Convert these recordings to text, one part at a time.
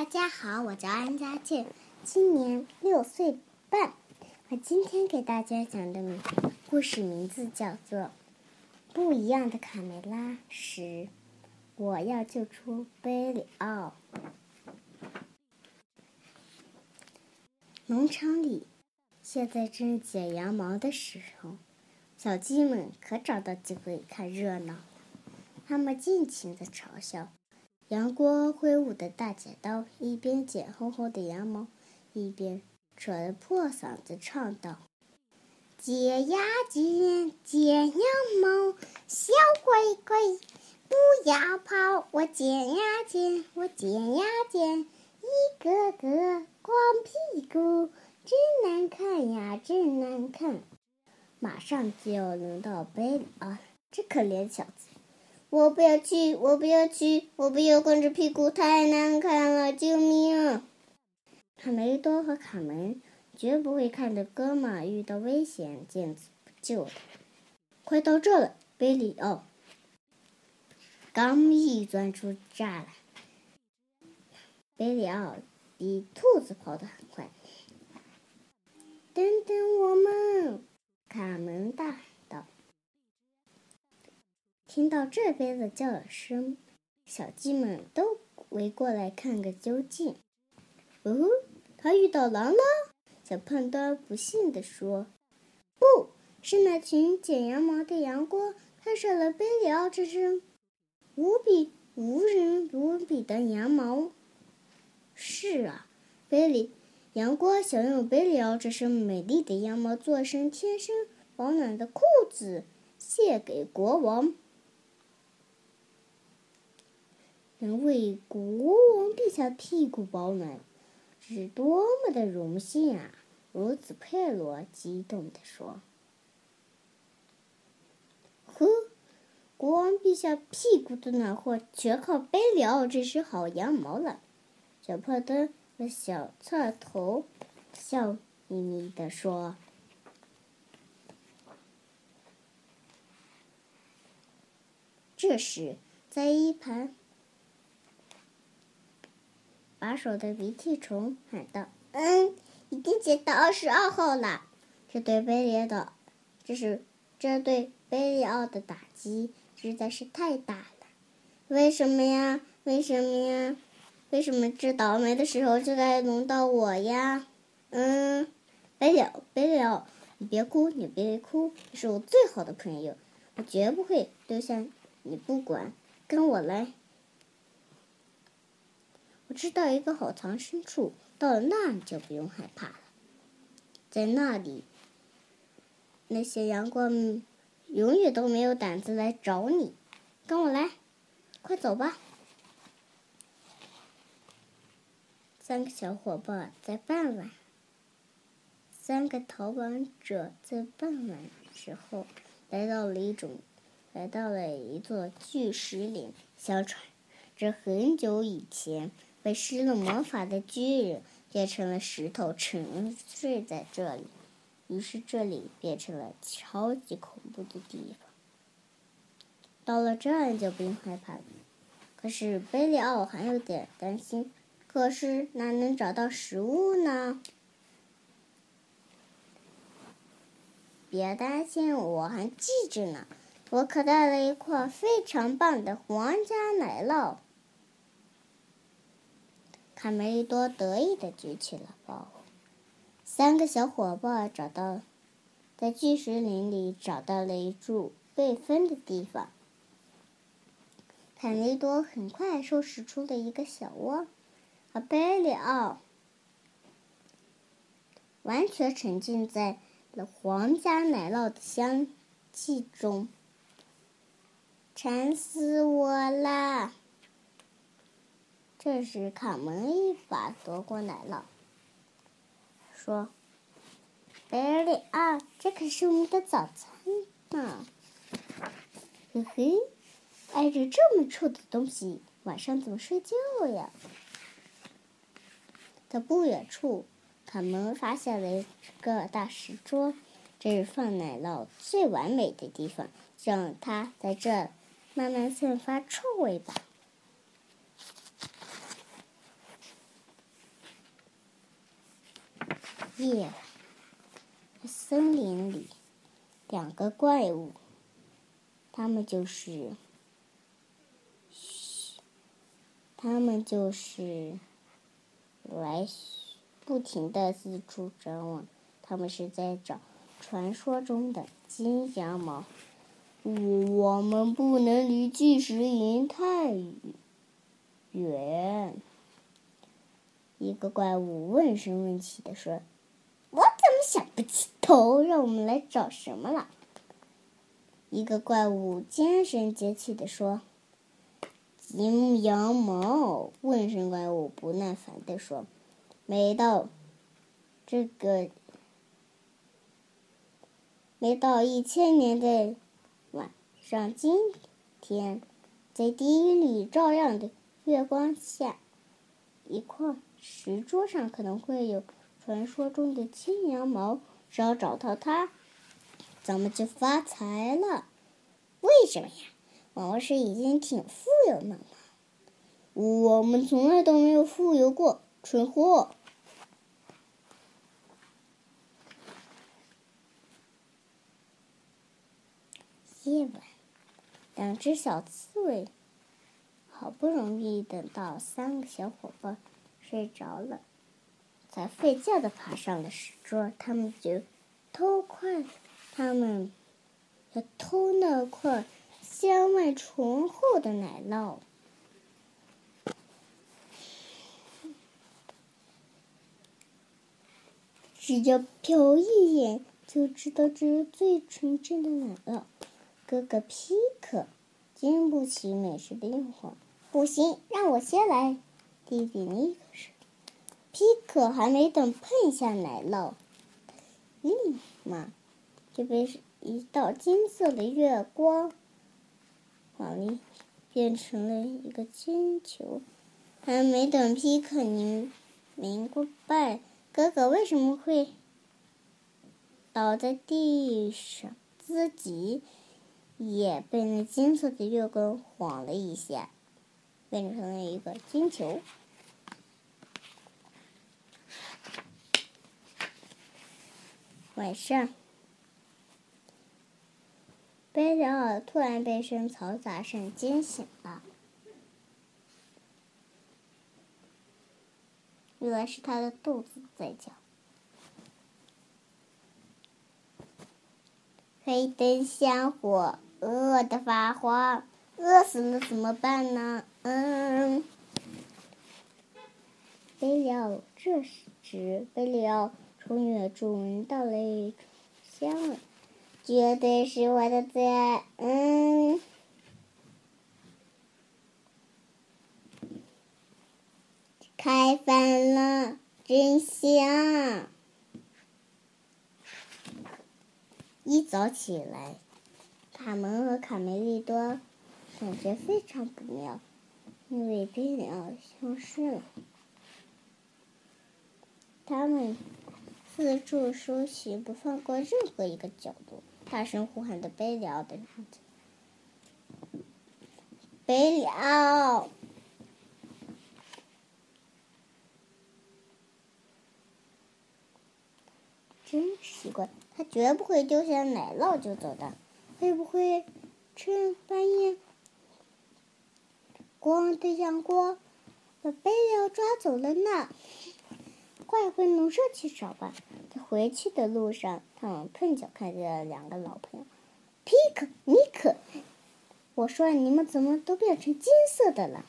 大家好，我叫安佳倩，今年六岁半。我今天给大家讲的故事名字叫做《不一样的卡梅拉十：我要救出贝里奥》。农场里，现在正剪羊毛的时候，小鸡们可找到机会看热闹了。它们尽情的嘲笑。杨过挥舞的大剪刀，一边剪厚厚的羊毛，一边扯着破嗓子唱道：“剪呀剪，剪羊毛，小乖乖，不要跑！我剪呀剪，我剪呀剪，一个个光屁股，真难看呀，真难看！马上就要轮到贝里奥了，这可怜小子。”我不要去！我不要去！我不要光着屁股，太难看了！救命！卡梅多和卡门绝不会看着哥们遇到危险见死不救的。快到这了，贝里奥！刚一钻出栅栏，贝里奥比兔子跑得很快。等等我们！卡门大。听到这边的叫声，小鸡们都围过来看个究竟。哦，他遇到狼了！小胖墩不幸地说：“不是那群剪羊毛的羊倌看上了贝里奥这身无比无人无比的羊毛。”是啊，贝里羊倌想用贝里奥这身美丽的羊毛做身贴身保暖的裤子，献给国王。能为国王陛下屁股保暖，是多么的荣幸啊！如此佩罗激动地说：“呵，国王陛下屁股的暖和全靠贝里奥这身好羊毛了。”小胖墩和小刺头笑眯眯地说：“这时，在一旁。”把手的鼻涕虫喊道：“嗯，已经捡到二十二号了。这对贝里奥，这是这对贝利奥的打击实在是太大了。为什么呀？为什么呀？为什么这倒霉的时候就该轮到我呀？嗯，贝利奥，贝利奥，你别哭，你别哭，你是我最好的朋友，我绝不会丢下你不管。跟我来。”我知道一个好藏身处，到了那你就不用害怕了。在那里，那些阳光永远都没有胆子来找你。跟我来，快走吧！三个小伙伴在傍晚，三个逃亡者在傍晚时候来到了一种，来到了一座巨石岭。相传，这很久以前。被施了魔法的巨人变成了石头，沉睡在这里。于是这里变成了超级恐怖的地方。到了这儿就不用害怕了。可是贝利奥还有点担心。可是哪能找到食物呢？别担心，我还记着呢。我可带了一块非常棒的皇家奶酪。卡梅利多得意的举起了包。三个小伙伴找到，在巨石林里找到了一处被分的地方。卡梅利多很快收拾出了一个小窝，而贝里奥完全沉浸在了皇家奶酪的香气中。馋死我啦！这时，卡门一把夺过奶酪，说：“贝里奥，这可是我们的早餐呢！嘿嘿，挨着这么臭的东西，晚上怎么睡觉呀？”在不远处，卡门发现了一个大石桌，这是放奶酪最完美的地方，让它在这慢慢散发臭味吧。夜，森林里，两个怪物，他们就是，他们就是来不停的四处张望，他们是在找传说中的金羊毛。我们不能离巨石营太远。一个怪物问声问气的说。想不起头？让我们来找什么了？一个怪物尖声尖气地说：“金羊毛。”问声怪物不耐烦地说：“每到这个每到一千年的晚上，今天在第一缕照亮的月光下，一块石桌上可能会有。”传说中的金羊毛，只要找到它，咱们就发财了。为什么呀？王氏已经挺富有了吗。我们从来都没有富有过，蠢货。夜晚，两只小刺猬好不容易等到三个小伙伴睡着了。才费劲的爬上了石桌，他们就偷块，他们要偷那块香味醇厚的奶酪。只要瞟一眼，就知道这是最纯正的奶酪。哥哥皮克经不起美食的诱惑，不行，让我先来。弟弟尼克说。皮克还没等碰下奶酪，立马就被一道金色的月光往里变成了一个金球。还没等皮克明明白哥哥为什么会倒在地上，自己也被那金色的月光晃了一下，变成了一个金球。晚上，贝里奥突然被声嘈杂声惊醒了。原来是他的肚子在叫。黑灯瞎火，饿得发慌，饿死了怎么办呢？嗯。贝里奥这时，贝里奥。从远处闻到了一种香味，绝对是我的最爱。嗯，开饭了，真香！一早起来，卡门和卡梅利多感觉非常不妙，因为贝里奥消失了。他们。四处搜寻，不放过任何一个角落，大声呼喊着贝里奥的名字。贝里奥，真奇怪，他绝不会丢下奶酪就走的。会不会趁半夜光的阳光把贝里奥抓走了呢？快回农舍去找吧。在回去的路上，他们碰巧看见了两个老朋友，皮克、尼克。我说：“你们怎么都变成金色的了？”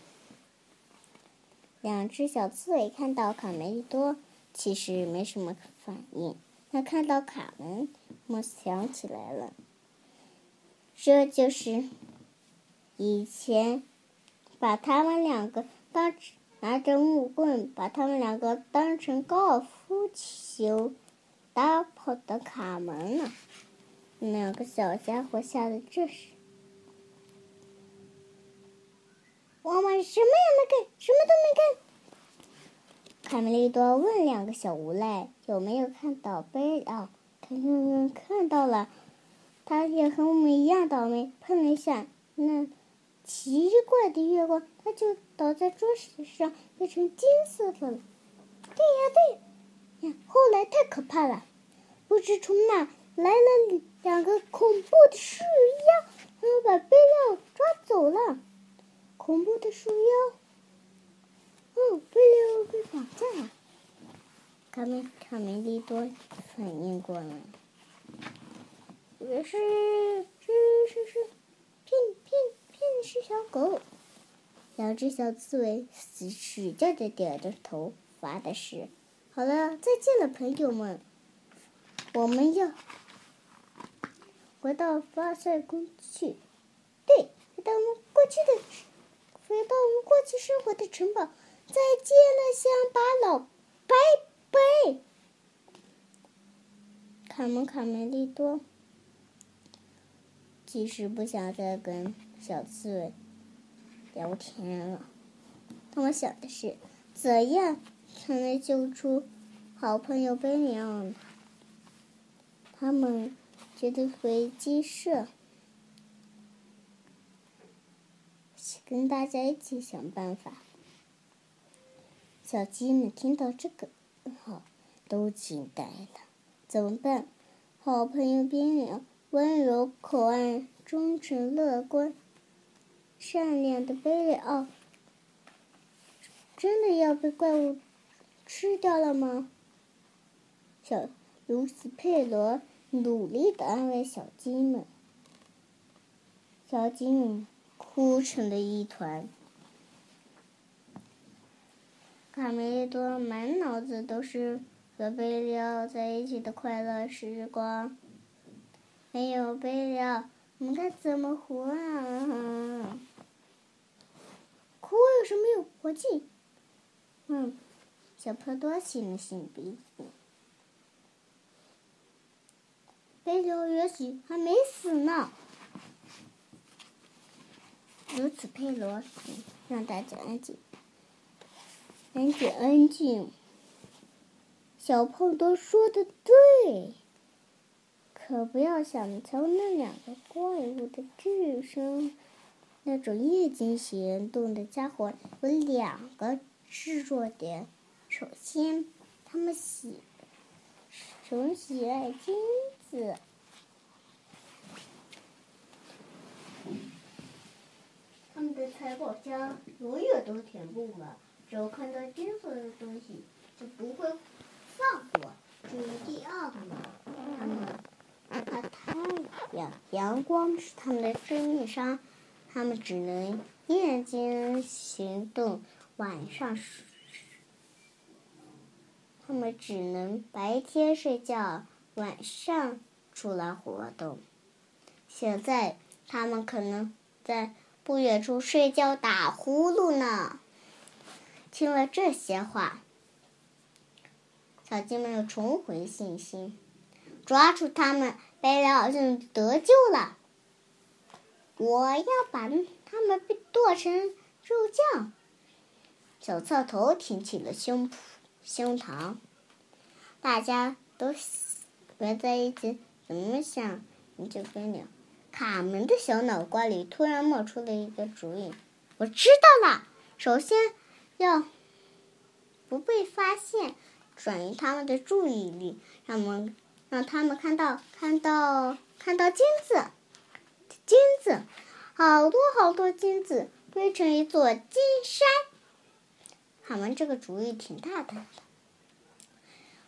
两只小刺猬看到卡梅利多，其实没什么反应。他看到卡门，我想起来了，这就是以前把他们两个当。拿着木棍，把他们两个当成高尔夫球打跑的卡门呢。两个小家伙吓得这是，我们什么也没干，什么都没干。卡梅利多问两个小无赖有没有看到贝奥，他们看到了，他也和我们一样倒霉，碰了一下那。奇怪的月光，它就倒在桌子上，变成金色的了。对呀，对，呀，后来太可怕了，不知从哪来了两个恐怖的树妖，他们把贝利奥抓走了。恐怖的树妖，哦，贝利奥被绑架了。卡梅卡梅利多反应过来，以为是是是是骗骗骗的是小狗。两只小刺猬使使劲的点着头，发的誓：“好了，再见了，朋友们，我们要回到发赛宫去。对，回到我们过去的，回到我们过去生活的城堡。再见了，乡巴佬，拜拜。”卡门卡梅利多其实不想再跟小刺猬。聊天了，他们想的是怎样才能救出好朋友贝里奥。他们觉得回鸡舍，跟大家一起想办法。小鸡们听到这个，好，都惊呆了。怎么办？好朋友贝里奥温柔可爱、忠诚乐观。善良的贝里奥，真的要被怪物吃掉了吗？小卢斯佩罗努力的安慰小鸡们，小鸡们哭成了一团。卡梅利多满脑子都是和贝利奥在一起的快乐时光。没有贝利奥，我们该怎么活啊？可我有什么有活计。嗯，小胖多擤了擤鼻子。贝利奥也许还没死呢。如此佩罗，让大家安静，安静，安静。小胖多说的对，可不要想瞧那两个怪物的智商。那种夜间行动的家伙有两个制作点：首先，他们喜，很喜爱金子；他们的财宝箱永远都填不满，只要看到金色的东西，就不会放过。至于第二个呢，他们怕太阳，阳光是他们的致命伤。他们只能夜间行动，晚上。他们只能白天睡觉，晚上出来活动。现在他们可能在不远处睡觉打呼噜呢。听了这些话，小鸡们又重回信心，抓住他们，贝利好像得救了。我要把他们剁成肉酱。小刺头挺起了胸脯、胸膛，大家都围在一起，怎么想你就分了。卡门的小脑瓜里突然冒出了一个主意：我知道了，首先要不被发现，转移他们的注意力，让我们让他们看到看到看到金子。金子，好多好多金子堆成一座金山。他们这个主意挺大胆的，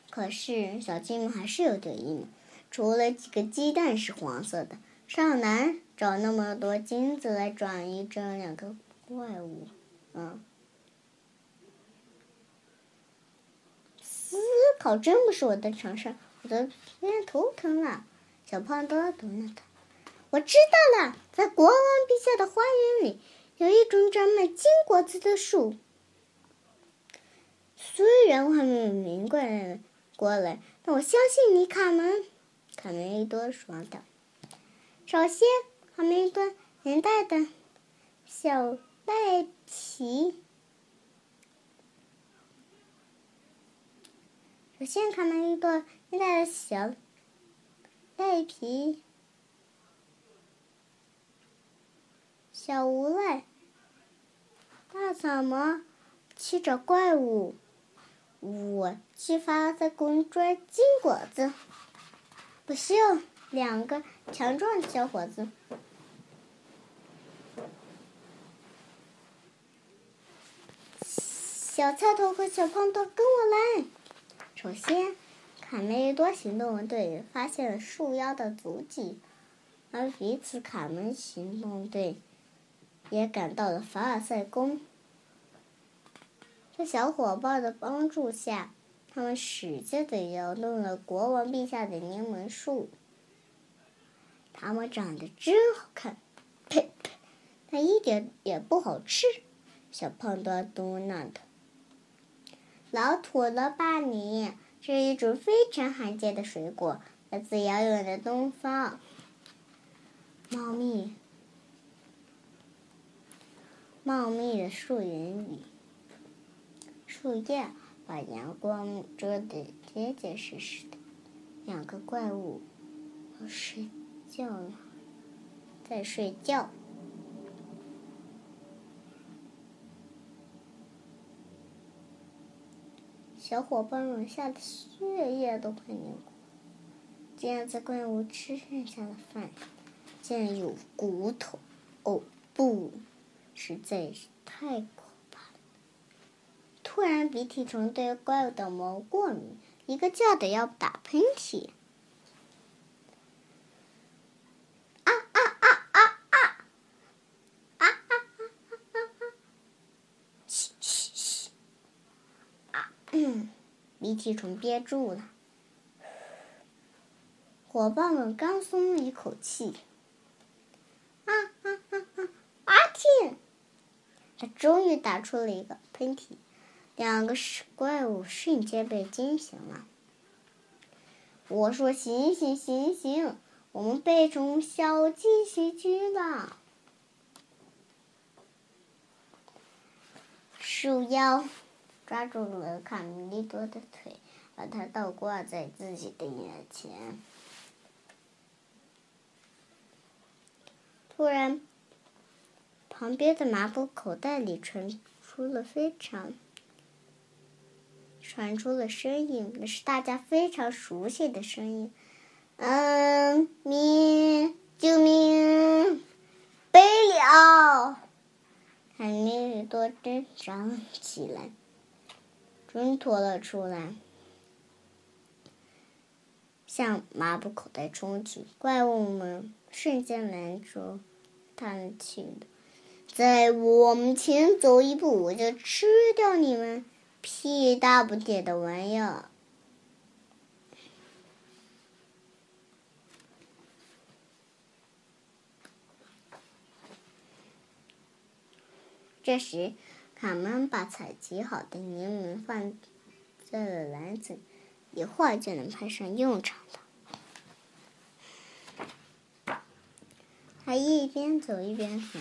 可是小鸡们还是有点阴谋。除了几个鸡蛋是黄色的，尚难找那么多金子来转移这两个怪物。嗯，思考真不是我的长项，我都有点头疼了。小胖墩嘟囔道。我知道了，在国王陛下的花园里有一种长满金果子的树。虽然我还没有明白过来，但我相信你，卡门。卡梅利多说道。首先，卡梅利多年代的小赖皮。首先，卡梅利多年代的小赖皮。小无赖，大嗓门去找怪物。我去发在公捉金果子。不行，两个强壮小伙子。小菜头和小胖头，跟我来。首先，卡梅多行动队发现了树妖的足迹，而彼此卡门行动队也赶到了凡尔赛宫。在小伙伴的帮助下，他们使劲地摇动了国王陛下的柠檬树。它们长得真好看，呸呸，但一点也不好吃。小胖墩嘟囔的：“老土了吧你！是一种非常罕见的水果，来自遥远的东方。”猫咪、茂密的树林里。树叶把阳光遮得结结实实的，两个怪物睡觉了，在睡觉。小伙伴们吓得血液都快凝固。这样子，怪物吃剩下的饭竟然有骨头！哦不，实在是太可怕了。突然，鼻涕虫对怪物的毛过敏，一个劲的要打喷嚏。啊啊啊啊啊！啊啊啊啊啊！嘘嘘嘘！啊，鼻涕虫憋住了。伙伴们刚松了一口气。啊啊啊啊！阿天，他终于打出了一个喷嚏。两个怪物瞬间被惊醒了。我说：“醒醒醒醒，我们变成小鸡喜剧了。”树妖抓住了卡米利多的腿，把他倒挂在自己的眼前。突然，旁边的麻布口袋里传出了非常。传出了声音，那是大家非常熟悉的声音。嗯，命，救命！悲了！海米尔多挣扎起来，挣脱了出来，向麻布口袋冲去。怪物们瞬间拦住他的去再往前走一步，我就吃掉你们！屁大不点的玩意儿！这时，卡门把采集好的柠檬放在了篮子，一会儿就能派上用场了。他一边走一边喊。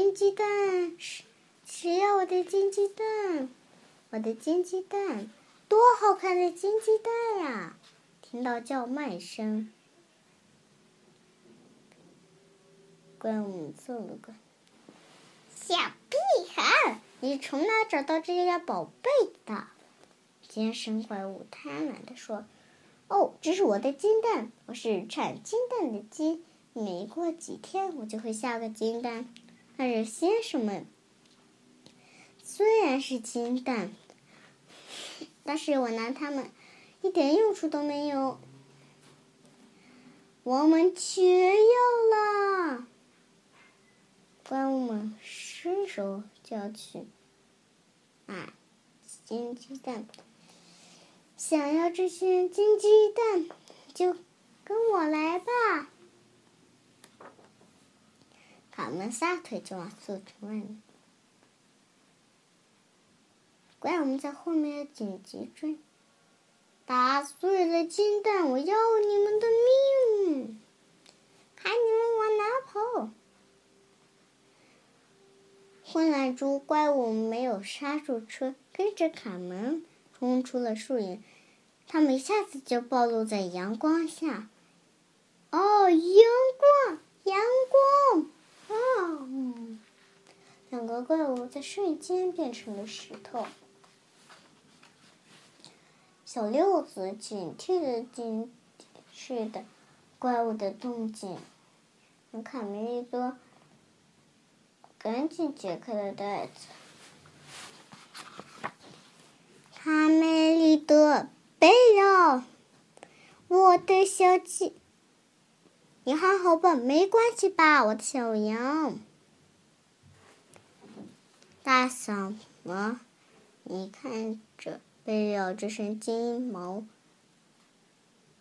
金鸡蛋，谁谁要我的金鸡蛋？我的金鸡蛋，多好看的金鸡蛋呀！听到叫卖声，怪物揍了个小屁孩，你从哪找到这些宝贝的？尖声怪物贪婪的说：“哦，这是我的金蛋，我是产金蛋的鸡，没过几天我就会下个金蛋。”但是先生们，虽然是金蛋，但是我拿它们一点用处都没有。我们缺药了！怪物们伸手就要去啊，金鸡蛋！想要这些金鸡蛋，就跟我来吧。卡门撒腿就往树林外面，怪物在后面紧急追，打碎了金蛋，我要你们的命！看你们往哪跑！混乱中，怪物没有刹住车，跟着卡门冲出了树林，他们一下子就暴露在阳光下。哦，阳光，阳光！啊，两个怪物在瞬间变成了石头。小六子警惕的警视的怪物的动静，卡梅利多赶紧解开了袋子。卡梅利多，贝尔，我的小鸡，你还好吧？没关系吧，我的小羊？大嗓子，你看着。贝了这身金毛，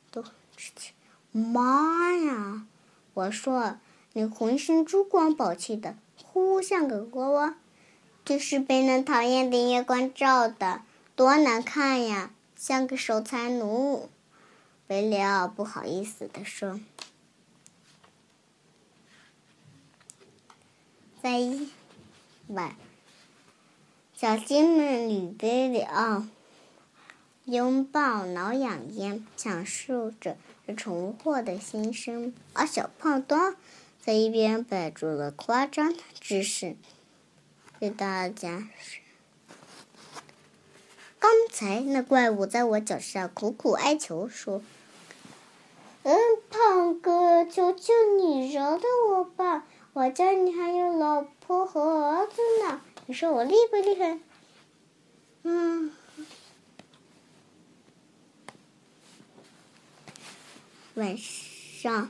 都妈呀！我说你浑身珠光宝气的，呼像个国王，就是被那讨厌的月光照的，多难看呀，像个守财奴。贝利奥不好意思的说：“在晚，小鸡们吕贝了。”拥抱挠痒痒，享受着这重获的新生，而小胖墩在一边摆出了夸张的姿势，对大家：“刚才那怪物在我脚下苦苦哀求，说：‘嗯，胖哥，求求你饶了我吧，我家里还有老婆和儿子呢，你说我厉不厉害？’嗯。”晚上，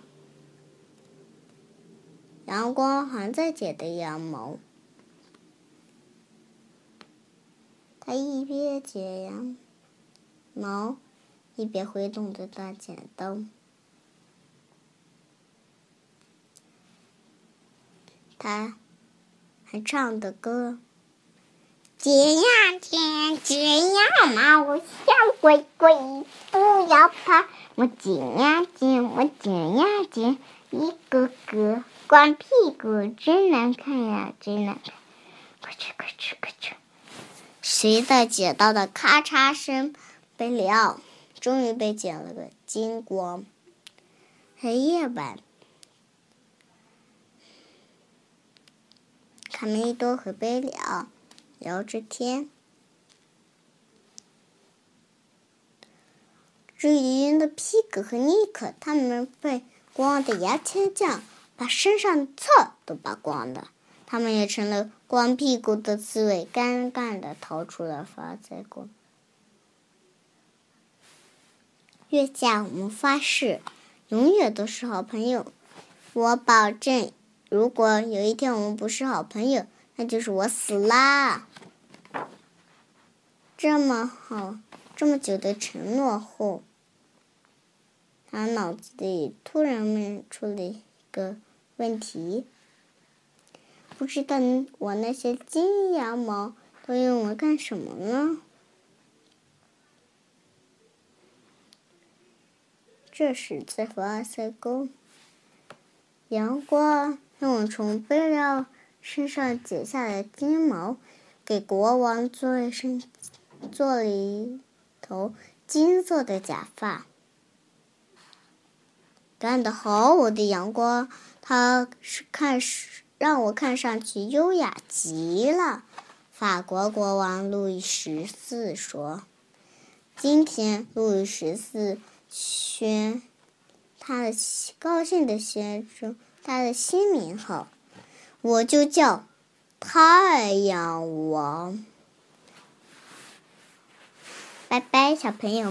阳光还在剪的羊毛。他一边剪羊毛，一边挥动着大剪刀。他还唱的歌：“剪呀剪，剪呀毛，小龟龟不要怕。”我剪呀剪，我剪呀剪，一个个光屁股真难看呀，真难看！快去快去快去！随着剪刀的咔嚓声，贝里奥终于被剪了个精光。黑夜晚晚，卡梅多和贝里奥聊着天。至于的皮格和尼克，他们被光的牙签匠把身上的刺都拔光了，他们也成了光屁股的刺猬，尴尬的逃出了发财宫。月下，我们发誓，永远都是好朋友。我保证，如果有一天我们不是好朋友，那就是我死啦。这么好，这么久的承诺后。他脑子里突然冒出了一个问题：不知道我那些金羊毛都用来干什么呢？这时，在发塞沟，阳光用从贝料身上解下来的金毛，给国王做了身做了一头金色的假发。干得好，我的阳光！他是看是让我看上去优雅极了。法国国王路易十四说：“今天，路易十四宣他的高兴的宣称他的新名号，我就叫太阳王。”拜拜，小朋友。